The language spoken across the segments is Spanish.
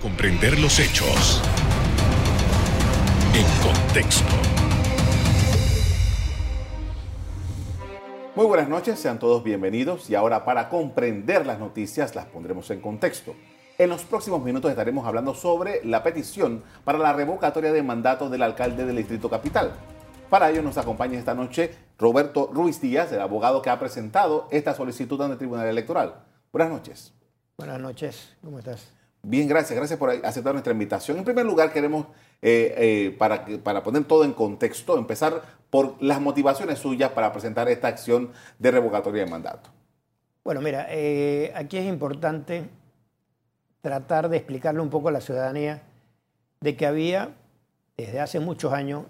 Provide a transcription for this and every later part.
comprender los hechos en contexto. Muy buenas noches, sean todos bienvenidos y ahora para comprender las noticias las pondremos en contexto. En los próximos minutos estaremos hablando sobre la petición para la revocatoria de mandato del alcalde del Distrito Capital. Para ello nos acompaña esta noche Roberto Ruiz Díaz, el abogado que ha presentado esta solicitud ante el Tribunal Electoral. Buenas noches. Buenas noches, ¿cómo estás? Bien, gracias. Gracias por aceptar nuestra invitación. En primer lugar, queremos, eh, eh, para, para poner todo en contexto, empezar por las motivaciones suyas para presentar esta acción de revocatoria de mandato. Bueno, mira, eh, aquí es importante tratar de explicarle un poco a la ciudadanía de que había, desde hace muchos años,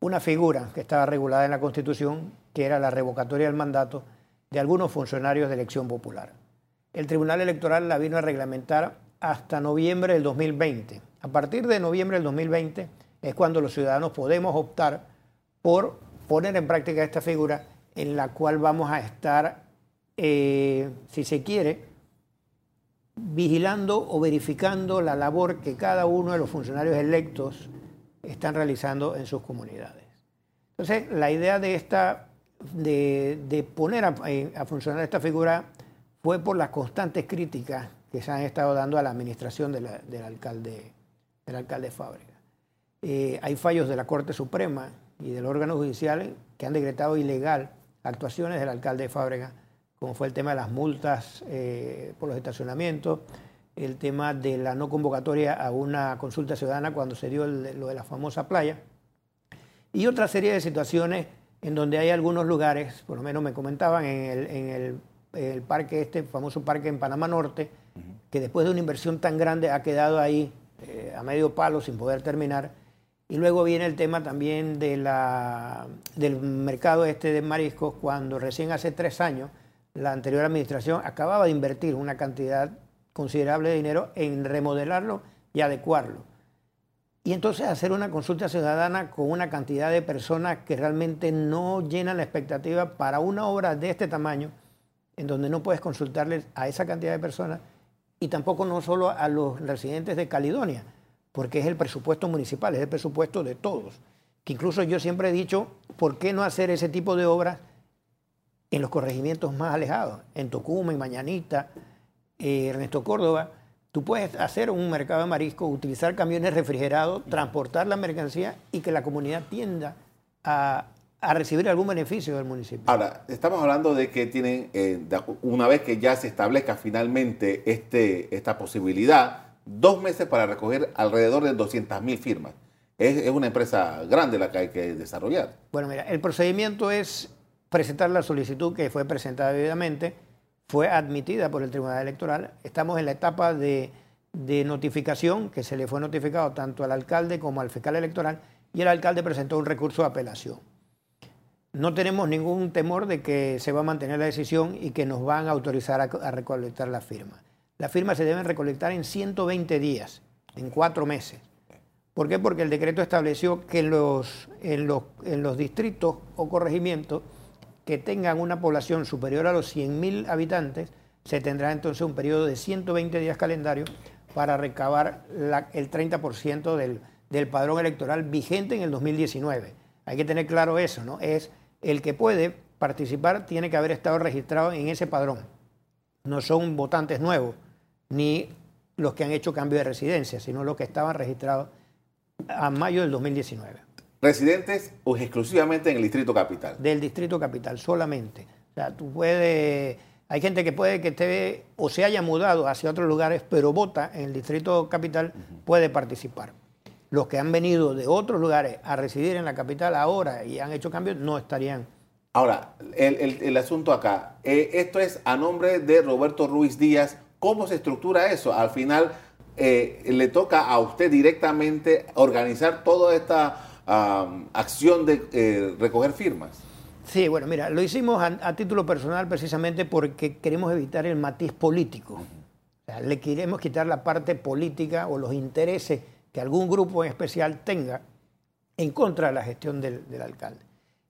una figura que estaba regulada en la Constitución, que era la revocatoria del mandato de algunos funcionarios de elección popular. El Tribunal Electoral la vino a reglamentar hasta noviembre del 2020. A partir de noviembre del 2020 es cuando los ciudadanos podemos optar por poner en práctica esta figura en la cual vamos a estar, eh, si se quiere, vigilando o verificando la labor que cada uno de los funcionarios electos están realizando en sus comunidades. Entonces, la idea de, esta, de, poner a, funcionar esta figura fue por las constantes críticas que se han estado dando a la administración del, alcalde, del alcalde Fábrega. Eh, hay fallos de la Corte Suprema y del órgano judicial que han decretado ilegal actuaciones del alcalde Fábrega, como fue el tema de las multas eh, por los estacionamientos, el tema de la no convocatoria a una consulta ciudadana cuando se dio lo de la famosa playa, y otra serie de situaciones en donde hay algunos lugares, por lo menos me comentaban en el, parque, este famoso parque en Panamá Norte, que después de una inversión tan grande ha quedado ahí eh, a medio palo sin poder terminar. Y luego viene el tema también de la, del mercado este de mariscos, cuando recién hace tres años la anterior administración acababa de invertir una cantidad considerable de dinero en remodelarlo y adecuarlo. Y entonces hacer una consulta ciudadana con una cantidad de personas que realmente no llenan la expectativa para una obra de este tamaño, en donde no puedes consultarles a esa cantidad de personas y tampoco no solo a los residentes de Caledonia, porque es el presupuesto municipal, es el presupuesto de todos. Que incluso yo siempre he dicho, ¿por qué no hacer ese tipo de obras en los corregimientos más alejados? En Tocumen, Mañanita, eh, Ernesto Córdoba, tú puedes hacer un mercado de marisco, utilizar camiones refrigerados, transportar la mercancía y que la comunidad tienda a, recibir algún beneficio del municipio. Ahora, estamos hablando de que tienen, eh, una vez que ya se establezca finalmente este, esta posibilidad, dos meses para recoger alrededor de 200 mil firmas. Es, es, una empresa grande la que hay que desarrollar. Bueno, mira, el procedimiento es presentar la solicitud que fue presentada debidamente fue admitida por el Tribunal Electoral. Estamos en la etapa de, notificación, que se le fue notificado tanto al alcalde como al fiscal electoral, y el alcalde presentó un recurso de apelación. No tenemos ningún temor de que se va a mantener la decisión y que nos van a autorizar a, recolectar las firmas. Las firmas se deben recolectar en 120 días, en cuatro meses. ¿Por qué? Porque el decreto estableció que los, en los, en los distritos o corregimientos que tengan una población superior a los 100.000 habitantes, se tendrá entonces un periodo de 120 días calendario para recabar el 30% del, del padrón electoral vigente en el 2019. Hay que tener claro eso, ¿no? Es el que puede participar tiene que haber estado registrado en ese padrón. No son votantes nuevos, ni los que han hecho cambio de residencia, sino los que estaban registrados a mayo del 2019 residentes o exclusivamente en el Distrito Capital. Del Distrito Capital, solamente. O sea, tú puedes... Hay gente que puede que esté o se haya mudado hacia otros lugares, pero vota en el Distrito Capital, puede participar. Los que han venido de otros lugares a residir en la capital ahora y han hecho cambios, no estarían. Ahora, el, asunto acá, eh, esto es a nombre de Roberto Ruiz Díaz. ¿Cómo se estructura eso? Al final, eh, le toca a usted directamente organizar toda esta acción de eh, recoger firmas? Sí, bueno, mira, lo hicimos a, título personal precisamente porque queremos evitar el matiz político. le queremos quitar la parte política o los intereses que algún grupo en especial tenga en contra de la gestión del, alcalde.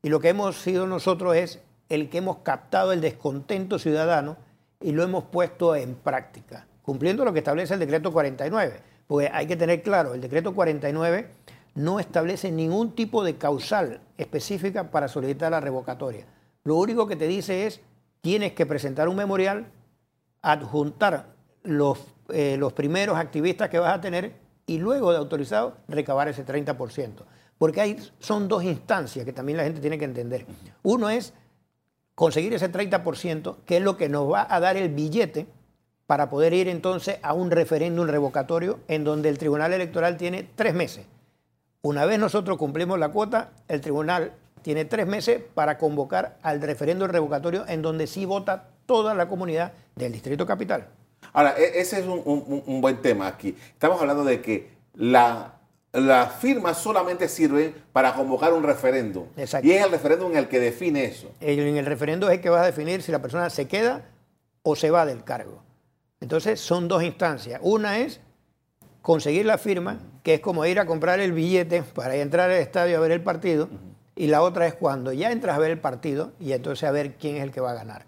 Y lo que hemos sido nosotros es el que hemos captado el descontento ciudadano y lo hemos puesto en práctica, cumpliendo lo que establece el decreto 49 Porque hay que tener claro, el decreto 49 no establece ningún tipo de causal específica para solicitar la revocatoria. Lo único que te dice es, tienes que presentar un memorial, adjuntar los, eh, los primeros activistas que vas a tener y luego de autorizado recabar ese 30%. Porque hay, son dos instancias que también la gente tiene que entender. Uno es conseguir ese 30%, que es lo que nos va a dar el billete para poder ir entonces a un referéndum revocatorio en donde el Tribunal Electoral tiene tres meses. Una vez nosotros cumplimos la cuota, el Tribunal tiene tres meses para convocar al referéndum revocatorio en donde sí vota toda la comunidad del Distrito Capital. Ahora, e-, ese es un, buen tema aquí. Estamos hablando de que la, la firma solamente sirve para convocar un referéndum. Y es el referéndum en el que define eso. En el referéndum es el que va a definir si la persona se queda o se va del cargo. Entonces son dos instancias. Una es conseguir la firma, que es como ir a comprar el billete para entrar al estadio a ver el partido. Y la otra es cuando ya entras a ver el partido y entonces a ver quién es el que va a ganar.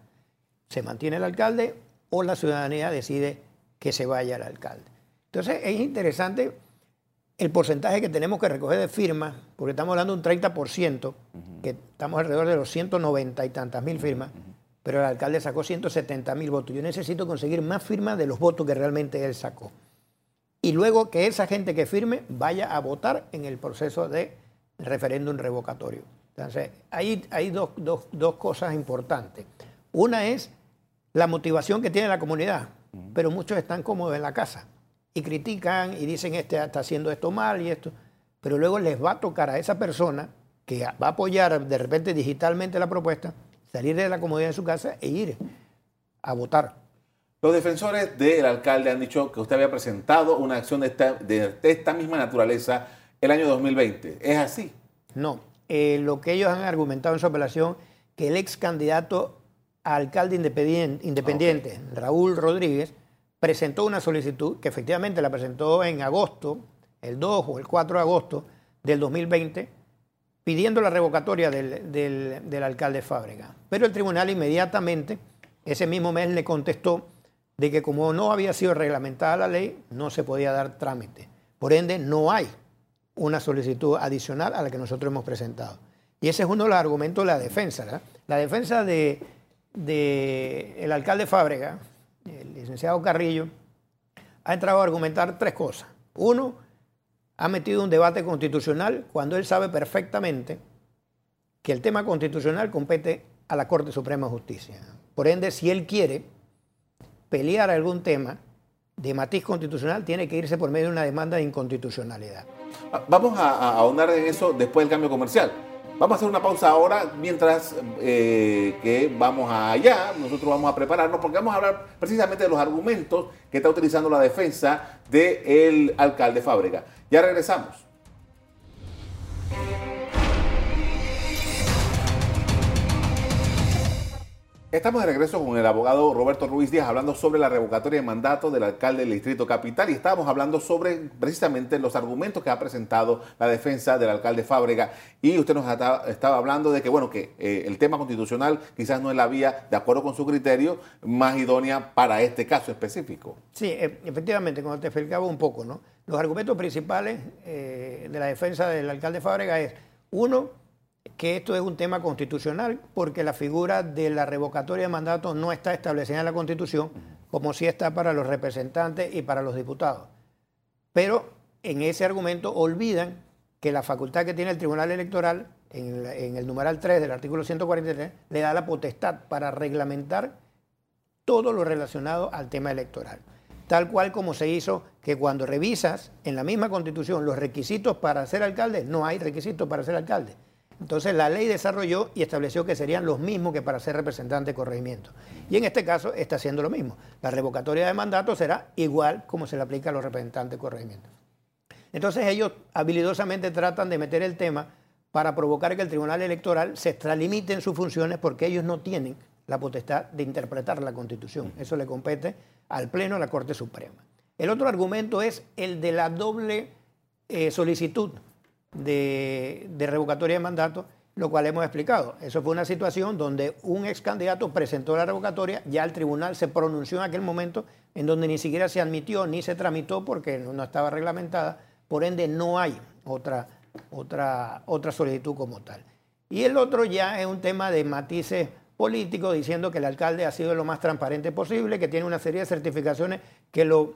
¿Se mantiene el alcalde o la ciudadanía decide que se vaya el alcalde? Entonces es interesante el porcentaje que tenemos que recoger de firmas, porque estamos hablando de un 30%, que estamos alrededor de los 190 y tantas mil firmas pero el alcalde sacó 170 mil votos. Yo necesito conseguir más firmas de los votos que realmente él sacó. Y luego que esa gente que firme vaya a votar en el proceso de referéndum revocatorio. Entonces, hay, hay dos, cosas importantes. Una es la motivación que tiene la comunidad, pero muchos están cómodos en la casa y critican y dicen, este está haciendo esto mal y esto, pero luego les va a tocar a esa persona que va a apoyar de repente digitalmente la propuesta, salir de la comodidad de su casa e ir a votar. Los defensores del alcalde han dicho que usted había presentado una acción de esta, misma naturaleza el año 2020. ¿Es así? No. Eh, lo que ellos han argumentado en su apelación, que el ex candidato a alcalde independiente, Raúl Rodríguez, presentó una solicitud, que efectivamente la presentó en agosto, el 2 o el 4 de agosto del 2020, pidiendo la revocatoria del, alcalde Fábrega. Pero el tribunal inmediatamente, ese mismo mes, le contestó de que como no había sido reglamentada la ley, no se podía dar trámite. Por ende, no hay una solicitud adicional a la que nosotros hemos presentado. Y ese es uno de los argumentos de la defensa. La defensa del de, el alcalde Fábrega, el licenciado Carrillo, ha entrado a argumentar tres cosas. Uno, ha metido un debate constitucional cuando él sabe perfectamente que el tema constitucional compete a la Corte Suprema de Justicia. Por ende, si él quiere pelear algún tema de matiz constitucional, tiene que irse por medio de una demanda de inconstitucionalidad. Ah, vamos a, ahondar en eso después del cambio comercial. Vamos a hacer una pausa ahora mientras eh, que vamos allá. Nosotros vamos a prepararnos porque vamos a hablar precisamente de los argumentos que está utilizando la defensa del alcalde Fábrega. Ya regresamos. Estamos de regreso con el abogado Roberto Ruiz Díaz hablando sobre la revocatoria de mandato del alcalde del Distrito Capital y estábamos hablando sobre precisamente los argumentos que ha presentado la defensa del alcalde Fábrega y usted nos estaba hablando de que bueno que eh, el tema constitucional quizás no es la vía de acuerdo con su criterio más idónea para este caso específico. Sí, e, efectivamente, como te explicaba un poco, ¿no? Los argumentos principales eh, de la defensa del alcalde Fábrega es uno que esto es un tema constitucional porque la figura de la revocatoria de mandato no está establecida en la Constitución como sí está para los representantes y para los diputados. Pero en ese argumento olvidan que la facultad que tiene el Tribunal Electoral en el, en el numeral 3 del artículo 143 le da la potestad para reglamentar todo lo relacionado al tema electoral. Tal cual como se hizo que cuando revisas en la misma constitución los requisitos para ser alcalde, no hay requisitos para ser alcalde. Entonces la ley desarrolló y estableció que serían los mismos que para ser representante de corregimiento. Y en este caso está haciendo lo mismo. La revocatoria de mandato será igual como se le aplica a los representantes de corregimiento. Entonces ellos habilidosamente tratan de meter el tema para provocar que el Tribunal Electoral se extralimite en sus funciones porque ellos no tienen la potestad de interpretar la Constitución. Eso le compete al Pleno de la Corte Suprema. El otro argumento es el de la doble eh, solicitud de, revocatoria de mandato lo cual hemos explicado. Eso fue una situación donde un ex candidato presentó la revocatoria, ya el tribunal se pronunció en aquel momento en donde ni siquiera se admitió ni se tramitó porque no estaba reglamentada, por ende no hay otra, otra, otra solicitud como tal. Y el otro ya es un tema de matices políticos, diciendo que el alcalde ha sido lo más transparente posible, que tiene una serie de certificaciones que lo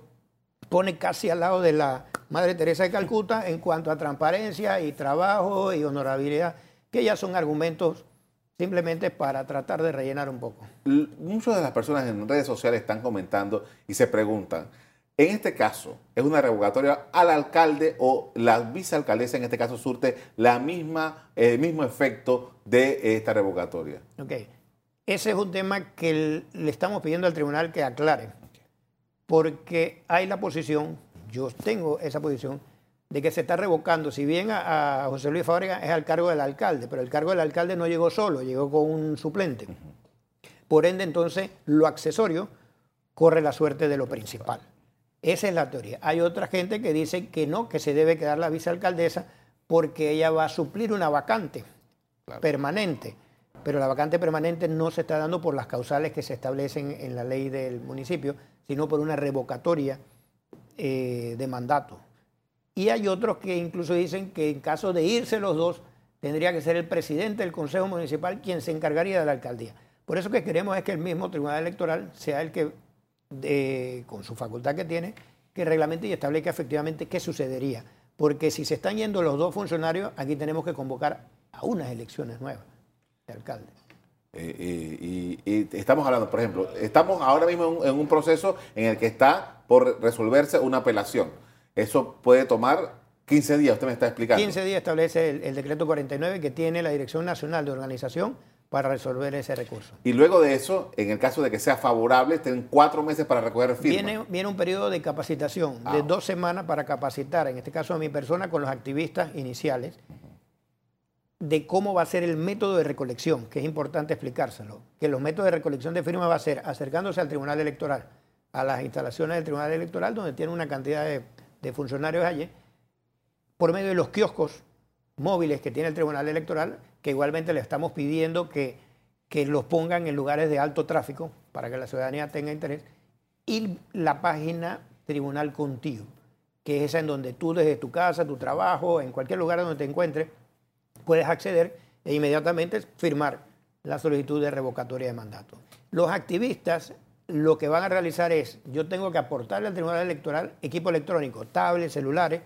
pone casi al lado de la Madre Teresa de Calcuta en cuanto a transparencia y trabajo y honorabilidad que ya son argumentos simplemente para tratar de rellenar un poco. Muchas de las personas en redes sociales están comentando y se preguntan, en este caso, ¿es una revocatoria al alcalde o la vicealcaldesa en este caso surte la misma, el mismo efecto de esta revocatoria? Ok, ese es un tema que le estamos pidiendo al tribunal que aclare, porque hay la posición, yo tengo esa posición, de que se está revocando. Si bien a, José Luis Fábrega es al cargo del alcalde, pero el cargo del alcalde no llegó solo, llegó con un suplente. Por ende, entonces, lo accesorio corre la suerte de lo principal. Esa es la teoría. Hay otra gente que dice que no, que se debe quedar la vicealcaldesa porque ella va a suplir una vacante permanente. Pero la vacante permanente no se está dando por las causales que se establecen en la ley del municipio, sino por una revocatoria eh, de mandato. Y hay otros que incluso dicen que en caso de irse los dos, tendría que ser el presidente del Consejo Municipal quien se encargaría de la alcaldía. Por eso que queremos es que el mismo Tribunal Electoral sea el que, con su facultad que tiene, que reglamente y establezca efectivamente qué sucedería. Porque si se están yendo los dos funcionarios, aquí tenemos que convocar a unas elecciones nuevas de alcalde. Eh, eh, y, estamos hablando, por ejemplo, estamos ahora mismo en un proceso en el que está por resolverse una apelación eso puede tomar 15 días, usted me está explicando. 15 días establece el, decreto 49 que tiene la Dirección Nacional de Organización para resolver ese recurso. Y luego de eso, en el caso de que sea favorable, tienen cuatro meses para recoger firmas. Viene, viene un periodo de capacitación de ah. dos semanas para capacitar, en este caso a mi persona, con los activistas iniciales, de cómo va a ser el método de recolección, que es importante explicárselo. Que los métodos de recolección de firmas va a ser acercándose al Tribunal Electoral, a las instalaciones del Tribunal Electoral, donde tiene una cantidad de funcionarios allí, por medio de los kioscos móviles que tiene el Tribunal Electoral, que igualmente le estamos pidiendo que, que los pongan en lugares de alto tráfico para que la ciudadanía tenga interés, y la página Tribunal Contigo, que es esa en donde tú desde tu casa, tu trabajo, en cualquier lugar donde te encuentres, puedes acceder e inmediatamente firmar la solicitud de revocatoria de mandato. Los activistas lo que van a realizar es, yo tengo que aportarle al Tribunal Electoral equipo electrónico, tablets, celulares,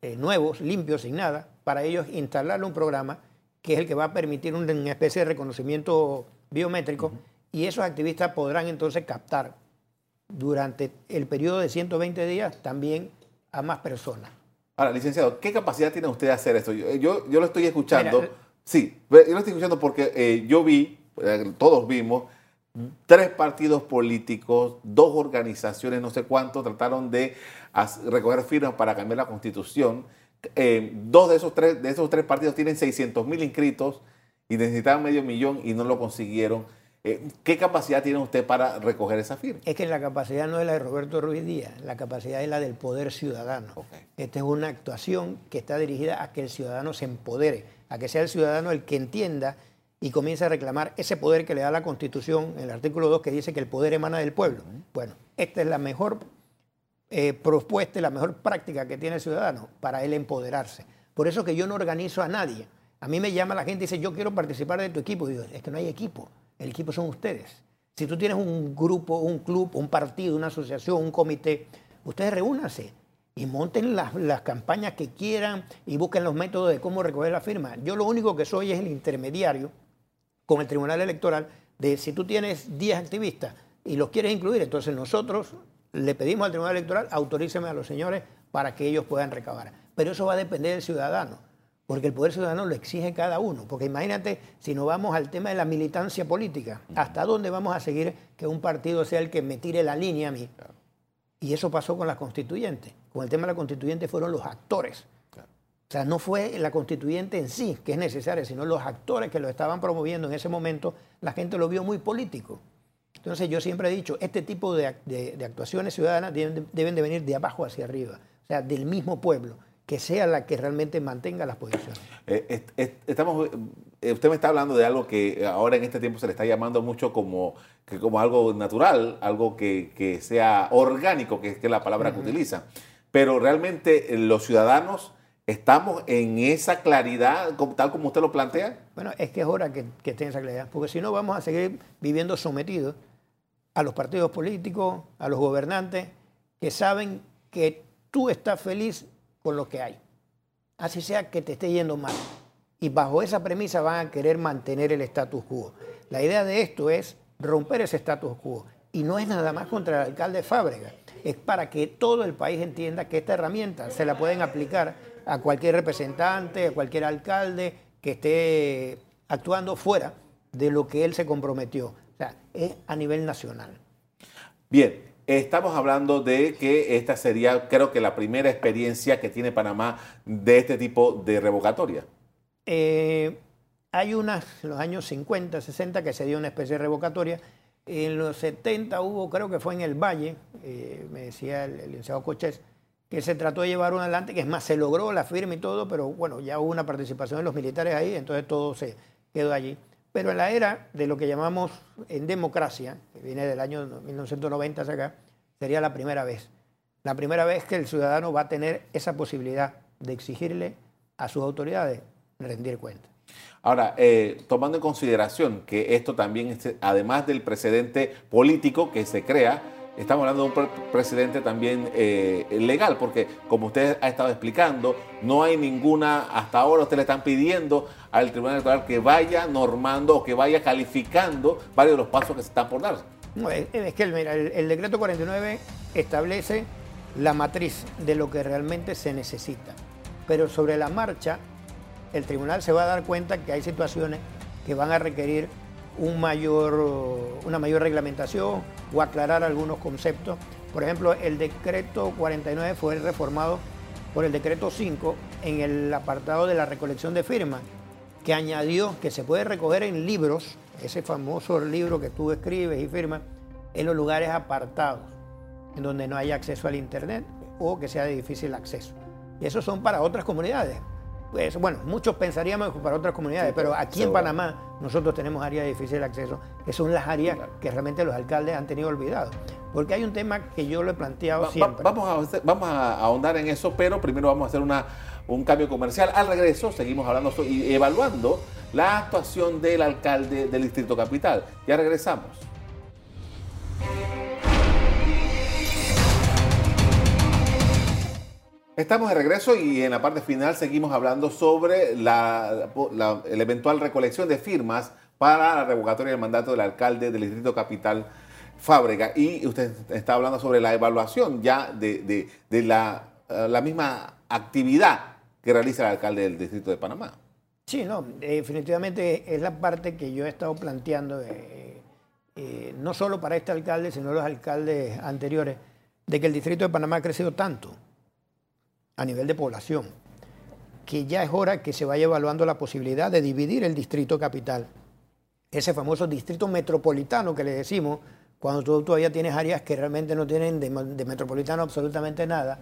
eh, nuevos, limpios, sin nada, para ellos instalarle un programa que es el que va a permitir una especie de reconocimiento biométrico y esos activistas podrán entonces captar durante el periodo de 120 días también a más personas. Ahora, licenciado, ¿qué capacidad tiene usted de hacer esto? Yo, yo, lo estoy escuchando. sí, yo lo estoy escuchando porque eh, yo vi, eh, todos vimos, Tres partidos políticos, dos organizaciones, no sé cuánto, trataron de recoger firmas para cambiar la constitución. Eh, dos de esos, tres, de esos tres partidos tienen 600 mil inscritos y necesitaban medio millón y no lo consiguieron. Eh, ¿Qué capacidad tiene usted para recoger esa firma? Es que la capacidad no es la de Roberto Ruiz Díaz, la capacidad es la del poder ciudadano. Esta es una actuación que está dirigida a que el ciudadano se empodere, a que sea el ciudadano el que entienda y comienza a reclamar ese poder que le da la Constitución, en el artículo 2 que dice que el poder emana del pueblo. Bueno, esta es la mejor eh, propuesta y la mejor práctica que tiene el ciudadano para él empoderarse. Por eso que yo no organizo a nadie. A mí me llama la gente y dice, yo quiero participar de tu equipo. Y digo, es que no hay equipo, el equipo son ustedes. Si tú tienes un grupo, un club, un partido, una asociación, un comité, ustedes reúnanse y monten las, las, campañas que quieran y busquen los métodos de cómo recoger la firma. Yo lo único que soy es el intermediario con el Tribunal Electoral de si tú tienes 10 activistas y los quieres incluir, entonces nosotros le pedimos al Tribunal Electoral, autoríceme a los señores para que ellos puedan recabar. Pero eso va a depender del ciudadano, porque el poder ciudadano lo exige cada uno. Porque imagínate, si nos vamos al tema de la militancia política, ¿hasta dónde vamos a seguir que un partido sea el que me tire la línea a mí? Y eso pasó con la constituyente. Con el tema de la constituyente fueron los actores o sea, no fue la constituyente en sí que es necesaria, sino los actores que lo estaban promoviendo en ese momento, la gente lo vio muy político. Entonces yo siempre he dicho, este tipo de, actuaciones ciudadanas deben, de venir de abajo hacia arriba, o sea, del mismo pueblo, que sea la que realmente mantenga las posiciones. Eh, estamos eh, usted me está hablando de algo que ahora en este tiempo se le está llamando mucho como, que como algo natural, algo que, sea orgánico, que es la palabra que utiliza. Pero realmente eh, los ciudadanos estamos en esa claridad, tal como usted lo plantea. Bueno, es que es hora que, que estén esa claridad, porque si no vamos a seguir viviendo sometidos a los partidos políticos, a los gobernantes, que saben que tú estás feliz con lo que hay. Así sea que te esté yendo mal. Y bajo esa premisa van a querer mantener el status quo. La idea de esto es romper ese status quo. Y no es nada más contra el alcalde Fábrega. Es para que todo el país entienda que esta herramienta se la pueden aplicar a cualquier representante, a cualquier alcalde que esté actuando fuera de lo que él se comprometió sea, es a nivel nacional. Bien, estamos hablando de que esta sería, creo que la primera experiencia que tiene Panamá de este tipo de revocatoria. Eh, hay unas, los años 50, 60, que se dio una especie de revocatoria. En los 70 hubo, creo que fue en el Valle, eh, me decía el, el licenciado Coches, que se trató de llevar un adelante, que es más, se logró la firma y todo, pero bueno, ya hubo una participación de los militares ahí, entonces todo se quedó allí. Pero en la era de lo que llamamos en democracia, que viene del año 1990 hacia acá, sería la primera vez. La primera vez que el ciudadano va a tener esa posibilidad de exigirle a sus autoridades rendir cuenta. Ahora, eh, tomando en consideración que esto también, además del precedente político que se crea, estamos hablando de un presidente también eh, legal, porque como usted ha estado explicando, no hay ninguna, hasta ahora usted le están pidiendo al Tribunal Electoral que vaya normando o que vaya calificando varios de los pasos que se están por dar. No, es, que el, decreto 49 establece la matriz de lo que realmente se necesita, pero sobre la marcha el tribunal se va a dar cuenta que hay situaciones que van a requerir un mayor, una mayor reglamentación o aclarar algunos conceptos. Por ejemplo, el decreto 49 fue reformado por el decreto 5 en el apartado de la recolección de firmas, que añadió que se puede recoger en libros, ese famoso libro que tú escribes y firmas, en los lugares apartados, en donde no haya acceso al Internet o que sea de difícil acceso. Y esos son para otras comunidades. Pues, bueno, muchos pensaríamos para otras comunidades, pero aquí en Panamá nosotros tenemos áreas de difícil acceso, que son las áreas que realmente los alcaldes han tenido olvidado. Porque hay un tema que yo lo he planteado siempre. vamos, a, vamos a ahondar en eso, pero primero vamos a hacer una, un cambio comercial. Al regreso seguimos hablando y evaluando la actuación del alcalde del Distrito Capital. Ya regresamos. Estamos de regreso y en la parte final seguimos hablando sobre la, eventual recolección de firmas para la revocatoria del mandato del alcalde del Distrito Capital, Fábrega. Y usted está hablando sobre la evaluación ya de, la, eh, la, misma actividad que realiza el alcalde del Distrito de Panamá. Sí, no, definitivamente es la parte que yo he estado planteando, eh, eh, no solo para este alcalde, sino los alcaldes anteriores, de que el Distrito de Panamá ha crecido tanto a nivel de población, que ya es hora que se vaya evaluando la posibilidad de dividir el distrito capital. Ese famoso distrito metropolitano que le decimos, cuando tú todavía tienes áreas que realmente no tienen de, metropolitano absolutamente nada,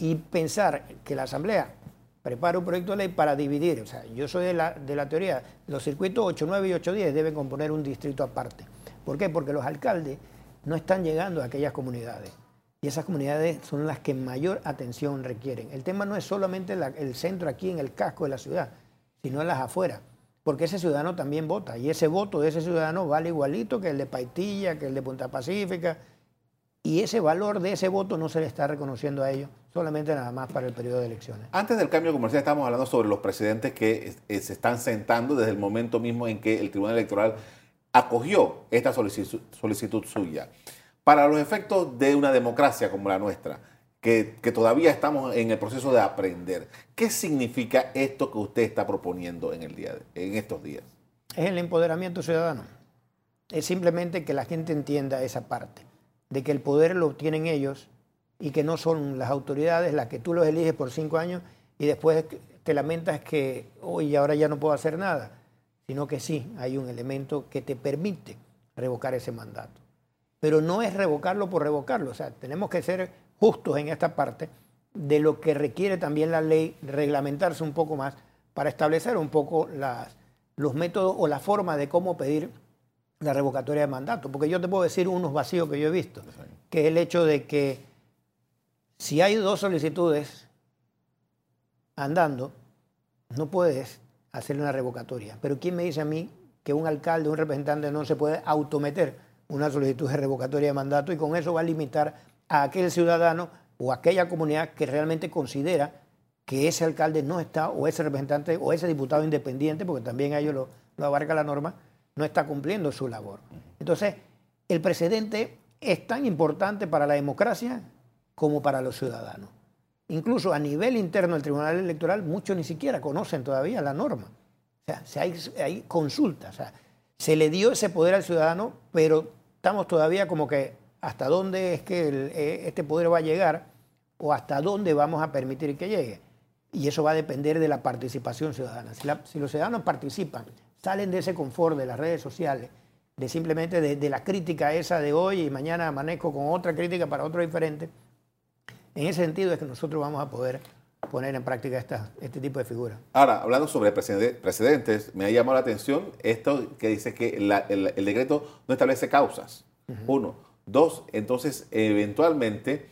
y pensar que la Asamblea prepara un proyecto de ley para dividir. O sea, yo soy de la, de la teoría, los circuitos 8, 9 y 8, 10 deben componer un distrito aparte. ¿Por qué? Porque los alcaldes no están llegando a aquellas comunidades. Y esas comunidades son las que mayor atención requieren. El tema no es solamente el centro aquí en el casco de la ciudad, sino las afueras. Porque ese ciudadano también vota. Y ese voto de ese ciudadano vale igualito que el de Paitilla, que el de Punta Pacífica. Y ese valor de ese voto no se le está reconociendo a ellos, solamente nada más para el periodo de elecciones. Antes del cambio comercial estamos hablando sobre los presidentes que eh, se están sentando desde el momento mismo en que el Tribunal Electoral acogió esta solicitud suya para los efectos de una democracia como la nuestra, que, todavía estamos en el proceso de aprender, ¿qué significa esto que usted está proponiendo en, estos días? Es el empoderamiento ciudadano. Es simplemente que la gente entienda esa parte, de que el poder lo tienen ellos y que no son las autoridades las que tú los eliges por cinco años y después te lamentas que hoy ahora ya no puedo hacer nada, sino que sí hay un elemento que te permite revocar ese mandato pero no es revocarlo por revocarlo. O sea, tenemos que ser justos en esta parte de lo que requiere también la ley, reglamentarse un poco más para establecer un poco las, los métodos o la forma de cómo pedir la revocatoria de mandato. Porque yo te puedo decir unos vacíos que yo he visto, que es el hecho de que si hay dos solicitudes andando, no puedes hacer una revocatoria. Pero ¿quién me dice a mí que un alcalde, un representante no se puede autometer una solicitud de revocatoria de mandato y con eso va a limitar a aquel ciudadano o aquella comunidad que realmente considera que ese alcalde no está, o ese representante, o ese diputado independiente, porque también a ellos lo, abarca la norma, no está cumpliendo su labor. Entonces, el precedente es tan importante para la democracia como para los ciudadanos. Incluso a nivel interno del Tribunal Electoral, muchos ni siquiera conocen todavía la norma. O sea, hay, hay consultas. O sea, se le dio ese poder al ciudadano, pero estamos todavía como que hasta dónde es que eh, este poder va a llegar o hasta dónde vamos a permitir que llegue. Y eso va a depender de la participación ciudadana. Si, los ciudadanos participan, salen de ese confort de las redes sociales, de simplemente de, la crítica esa de hoy y mañana amanezco con otra crítica para otro diferente, en ese sentido es que nosotros vamos a poder poner en práctica esta, este tipo de figuras. Ahora, hablando sobre precedentes, me ha llamado la atención esto que dice que el, decreto no establece causas. Uno. Dos, entonces, eventualmente,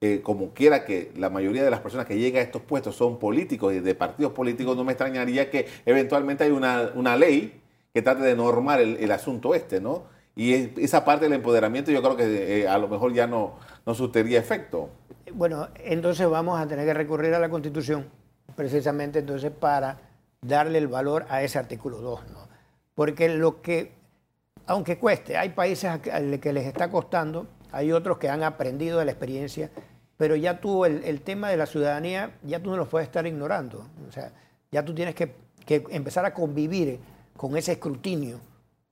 eh, como quiera que la mayoría de las personas que llegan a estos puestos son políticos y de partidos políticos, no me extrañaría que eventualmente hay una, ley que trate de normar el, asunto este, ¿no? Y esa parte del empoderamiento yo creo que eh, a lo mejor ya no, no surtiría efecto. Bueno, entonces vamos a tener que recurrir a la Constitución, precisamente entonces para darle el valor a ese artículo 2, ¿no? Porque lo que, aunque cueste, hay países que les está costando, hay otros que han aprendido de la experiencia pero ya tú, el, tema de la ciudadanía, ya tú no lo puedes estar ignorando. O sea, ya tú tienes que, empezar a convivir con ese escrutinio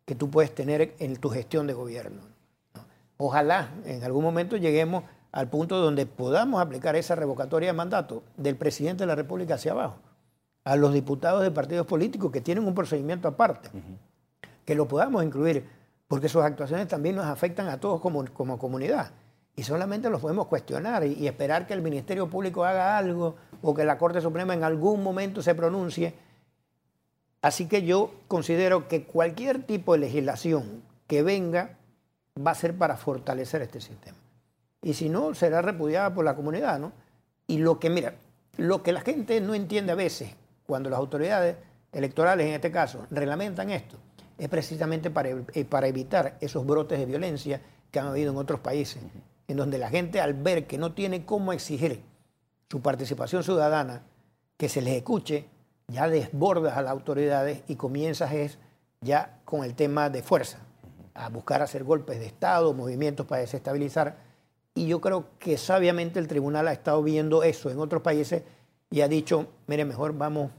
que tú puedes tener en tu gestión de gobierno. Ojalá en algún momento lleguemos al punto donde podamos aplicar esa revocatoria de mandato del presidente de la República hacia abajo, a los diputados de partidos políticos que tienen un procedimiento aparte, que lo podamos incluir, porque sus actuaciones también nos afectan a todos como, como comunidad y solamente los podemos cuestionar y, esperar que el Ministerio Público haga algo o que la Corte Suprema en algún momento se pronuncie. Así que yo considero que cualquier tipo de legislación que venga va a ser para fortalecer este sistema. Y si no, será repudiada por la comunidad, ¿no? Y lo que, mira, lo que la gente no entiende a veces, cuando las autoridades electorales, en este caso, reglamentan esto, es precisamente para, eh, para evitar esos brotes de violencia que han habido en otros países en donde la gente al ver que no tiene cómo exigir su participación ciudadana, que se les escuche, ya desbordas a las autoridades y comienzas es ya con el tema de fuerza, a buscar hacer golpes de Estado, movimientos para desestabilizar. Y yo creo que sabiamente el tribunal ha estado viendo eso en otros países y ha dicho, mire, mejor vamos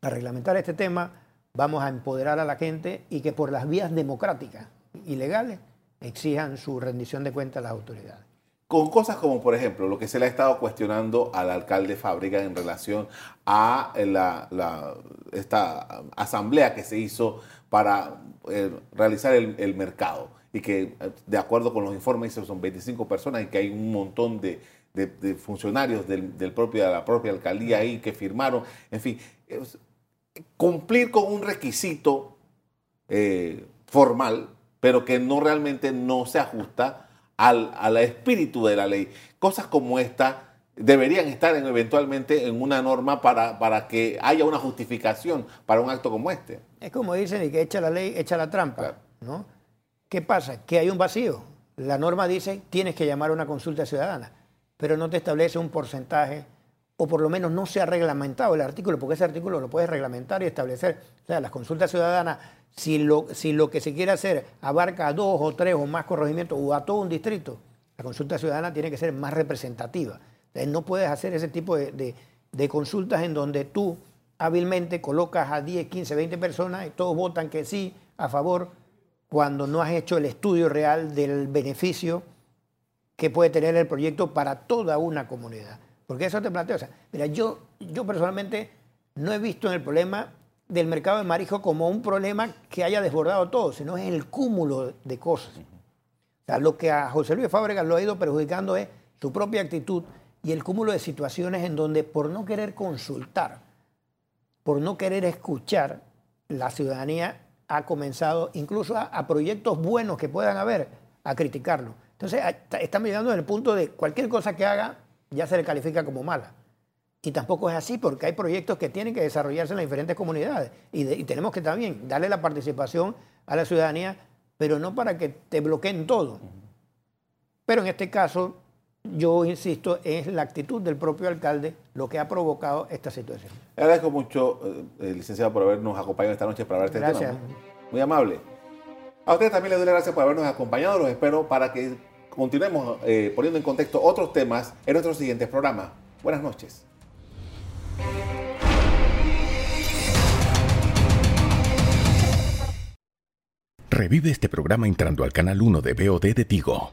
a reglamentar este tema, vamos a empoderar a la gente y que por las vías democráticas y legales exijan su rendición de cuentas a las autoridades. Con cosas como, por ejemplo, lo que se le ha estado cuestionando al alcalde Fábrica en relación a la, esta asamblea que se hizo para eh, realizar el, mercado y que, de acuerdo con los informes, son 25 personas y que hay un montón de, funcionarios del, propio, de la propia alcaldía ahí que firmaron. En fin, cumplir con un requisito eh, formal pero que no realmente no se ajusta al, espíritu de la ley. Cosas como esta deberían estar eventualmente en una norma para, para que haya una justificación para un acto como este. Es como dicen, y que echa la ley, echa la trampa, ¿no? ¿Qué pasa? Que hay un vacío. La norma dice, tienes que llamar a una consulta ciudadana, pero no te establece un porcentaje, o por lo menos no se ha reglamentado el artículo, porque ese artículo lo puedes reglamentar y establecer. O sea, las consultas ciudadanas si lo, si lo que se quiere hacer abarca a dos o tres o más corregimientos o a todo un distrito, la consulta ciudadana tiene que ser más representativa. no puedes hacer ese tipo de, consultas en donde tú hábilmente colocas a 10, 15, 20 personas y todos votan que sí, a favor, cuando no has hecho el estudio real del beneficio que puede tener el proyecto para toda una comunidad. Porque eso te planteo. O sea, mira, yo, yo personalmente no he visto en el problema del mercado de marisco como un problema que haya desbordado todo, sino es el cúmulo de cosas. O sea, lo que a José Luis Fábregas lo ha ido perjudicando es su propia actitud y el cúmulo de situaciones en donde por no querer consultar, por no querer escuchar, la ciudadanía ha comenzado, incluso a, proyectos buenos que puedan haber, a criticarlo. Entonces, estamos llegando en el punto de cualquier cosa que haga ya se le califica como mala. Y tampoco es así, porque hay proyectos que tienen que desarrollarse en las diferentes comunidades. Y, y tenemos que también darle la participación a la ciudadanía, pero no para que te bloqueen todo. Pero en este caso, yo insisto, es la actitud del propio alcalde lo que ha provocado esta situación. Le agradezco mucho, eh, licenciado, por habernos acompañado esta noche para hablar de este tema. Muy amable. A ustedes también les doy las gracias por habernos acompañado. Los espero para que continuemos eh, poniendo en contexto otros temas en nuestro siguiente programa. Buenas noches. Revive este programa entrando al canal 1 de BOD de Tigo.